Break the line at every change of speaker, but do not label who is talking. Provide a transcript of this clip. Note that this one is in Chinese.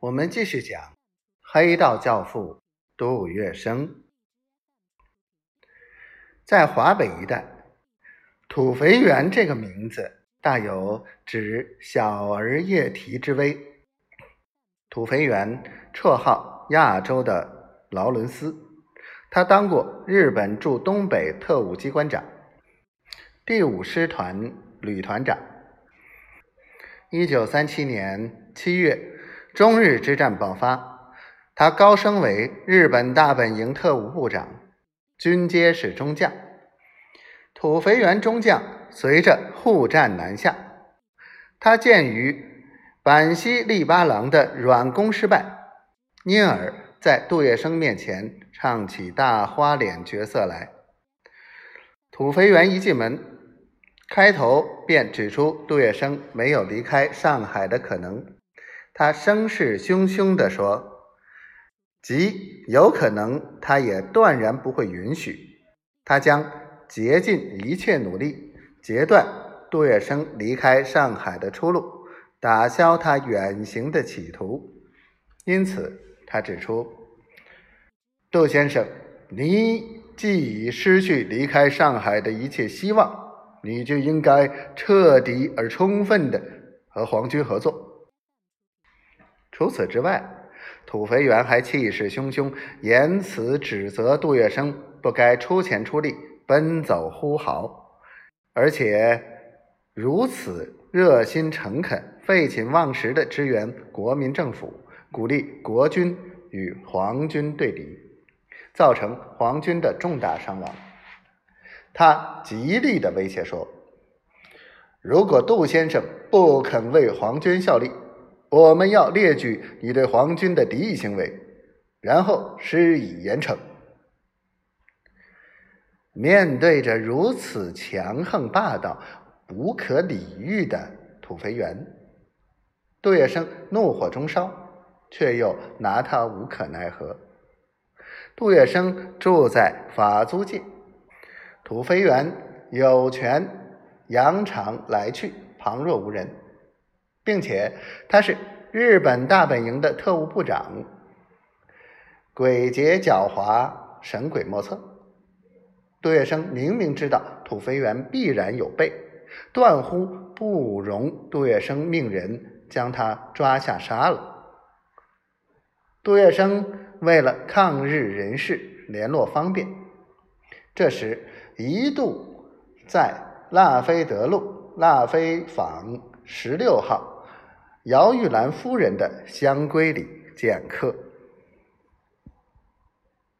我们继续讲黑道教父杜月笙。在华北一带，土肥圆这个名字大有指小儿夜啼之威。土肥圆绰号亚洲的劳伦斯，他当过日本驻东北特务机关长、第五师团旅团长。一九三七年七月，中日之战爆发，他高升为日本大本营特务部长，军阶是中将。土肥原中将随着护战南下，他鉴于板西利八郎的软攻失败，因而在杜月笙面前唱起大花脸角色来。土肥原一进门，开头便指出杜月笙没有离开上海的可能。他声势汹汹地说：“即有可能，他也断然不会允许。他将。”竭尽一切努力，截断杜月笙离开上海的出路，打消他远行的企图。因此，他指出：“杜先生，你既已失去离开上海的一切希望，你就应该彻底而充分的和皇军合作。”除此之外，土肥原还气势汹汹，言辞指责杜月笙不该出钱出力。奔走呼号，而且如此热心诚恳、废寝忘食的支援国民政府，鼓励国军与皇军对敌，造成皇军的重大伤亡。他极力的威胁说：“如果杜先生不肯为皇军效力，我们要列举你对皇军的敌意行为，然后施以严惩。”面对着如此强横霸道、不可理喻的土肥原，杜月笙怒火中烧，却又拿他无可奈何。杜月笙住在法租界，土肥原有权扬长来去，旁若无人，并且他是日本大本营的特务部长，诡谲狡猾，神鬼莫测。杜月笙明明知道土肥原必然有备，断乎不容杜月笙命人将他抓下杀了。杜月笙为了抗日人士联络方便，这时一度在腊菲德路腊菲坊十六号姚玉兰夫人的香闺里见客。